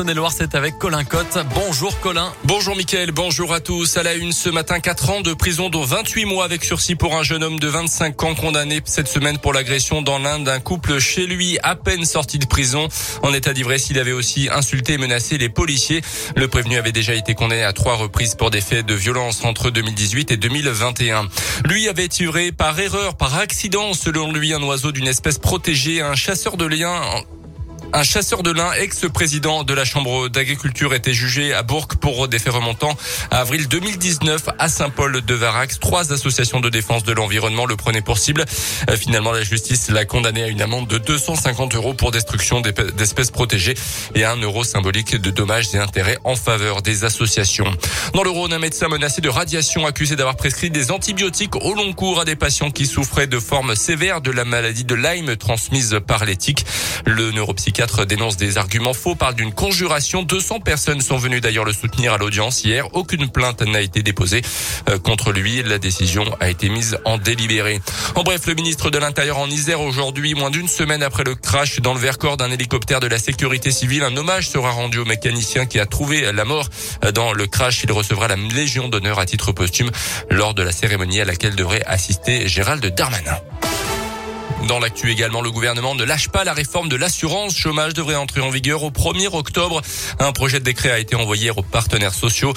Saône-et-Loire, c'est avec Colin Cotte. Bonjour Colin. Bonjour Mickaël, bonjour à tous. À la une ce matin, 4 ans de prison dont 28 mois avec sursis pour un jeune homme de 25 ans condamné cette semaine pour l'agression dans l'Inde d'un couple chez lui à peine sorti de prison. En état d'ivresse, il avait aussi insulté et menacé les policiers. Le prévenu avait déjà été condamné à trois reprises pour des faits de violence entre 2018 et 2021. Lui avait tiré par erreur, par accident, selon lui, un oiseau d'une espèce protégée, un chasseur de liens un chasseur de lin, ex-président de la Chambre d'agriculture, était jugé à Bourg pour des faits remontant à avril 2019 à Saint-Paul de Varax. Trois associations de défense de l'environnement le prenaient pour cible. Euh, finalement, la justice l'a condamné à une amende de 250 euros pour destruction d'espèces protégées et un euro symbolique de dommages et intérêts en faveur des associations. Dans le Rhône, un médecin menacé de radiation accusé d'avoir prescrit des antibiotiques au long cours à des patients qui souffraient de formes sévères de la maladie de Lyme transmise par l'éthique. Le neuropsychiatre dénonce des arguments faux, parle d'une conjuration. 200 personnes sont venues d'ailleurs le soutenir à l'audience hier. Aucune plainte n'a été déposée euh, contre lui. La décision a été mise en délibéré. En bref, le ministre de l'Intérieur en Isère aujourd'hui, moins d'une semaine après le crash dans le Vercors d'un hélicoptère de la sécurité civile, un hommage sera rendu au mécanicien qui a trouvé la mort euh, dans le crash. Il recevra la Légion d'honneur à titre posthume lors de la cérémonie à laquelle devrait assister Gérald Darmanin. Dans l'actu également, le gouvernement ne lâche pas la réforme de l'assurance chômage devrait entrer en vigueur au 1er octobre. Un projet de décret a été envoyé aux partenaires sociaux.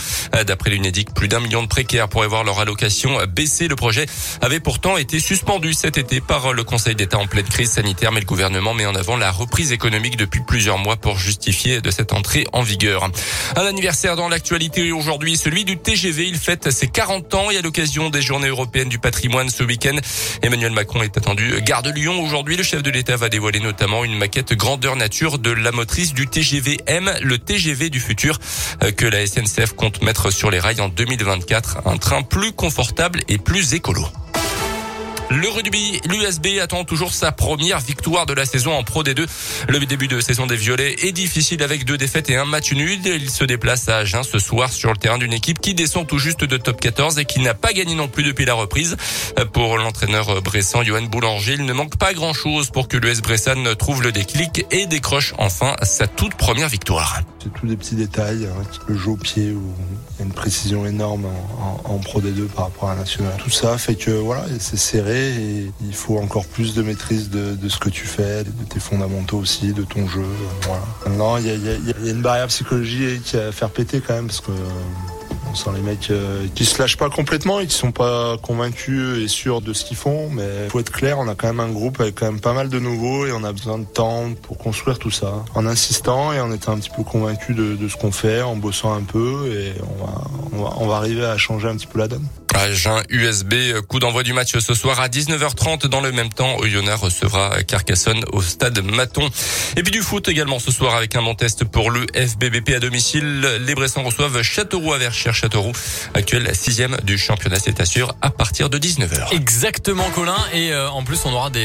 D'après l'UNEDIC, plus d'un million de précaires pourraient voir leur allocation baisser. Le projet avait pourtant été suspendu cet été par le Conseil d'État en pleine crise sanitaire, mais le gouvernement met en avant la reprise économique depuis plusieurs mois pour justifier de cette entrée en vigueur. Un anniversaire dans l'actualité aujourd'hui, celui du TGV. Il fête ses 40 ans et à l'occasion des journées européennes du patrimoine ce week-end, Emmanuel Macron est attendu garde Lyon. Aujourd'hui, le chef de l'État va dévoiler notamment une maquette grandeur nature de la motrice du TGV M, le TGV du futur, euh, que la SNCF compte mettre sur les rails en 2024. Un train plus confortable et plus écolo. Le rugby, l'USB attend toujours sa première victoire de la saison en Pro D2. Le début de saison des Violets est difficile avec deux défaites et un match nul. Il se déplace à Agen ce soir sur le terrain d'une équipe qui descend tout juste de top 14 et qui n'a pas gagné non plus depuis la reprise. Pour l'entraîneur bressan Johan Boulanger, il ne manque pas grand chose pour que l'US Bressan trouve le déclic et décroche enfin sa toute première victoire. C'est tous des petits détails, hein, le jeu au pied où une précision énorme en, Pro D2 par rapport à la national. Tout ça fait que voilà, c'est serré et il faut encore plus de maîtrise de, ce que tu fais, de tes fondamentaux aussi, de ton jeu. Voilà. Il y a, une barrière psychologique à faire péter quand même parce que on sent les mecs euh, qui se lâchent pas complètement et qui sont pas convaincus et sûrs de ce qu'ils font. Mais faut être clair, on a quand même un groupe avec quand même pas mal de nouveaux et on a besoin de temps pour construire tout ça. En insistant et en étant un petit peu convaincu de, ce qu'on fait, en bossant un peu et on va arriver à changer un petit peu la donne. Agen USB, coup d'envoi du match ce soir à 19h30. Dans le même temps, Oyonnax recevra Carcassonne au stade Maton. Et puis du foot également ce soir avec un bon test pour le FBBP à domicile. Les Bressans reçoivent Châteauroux à Verchères. Châteauroux, actuel sixième du championnat, c'est sûr, à partir de 19h. Exactement, Colin. Et euh, en plus, on aura des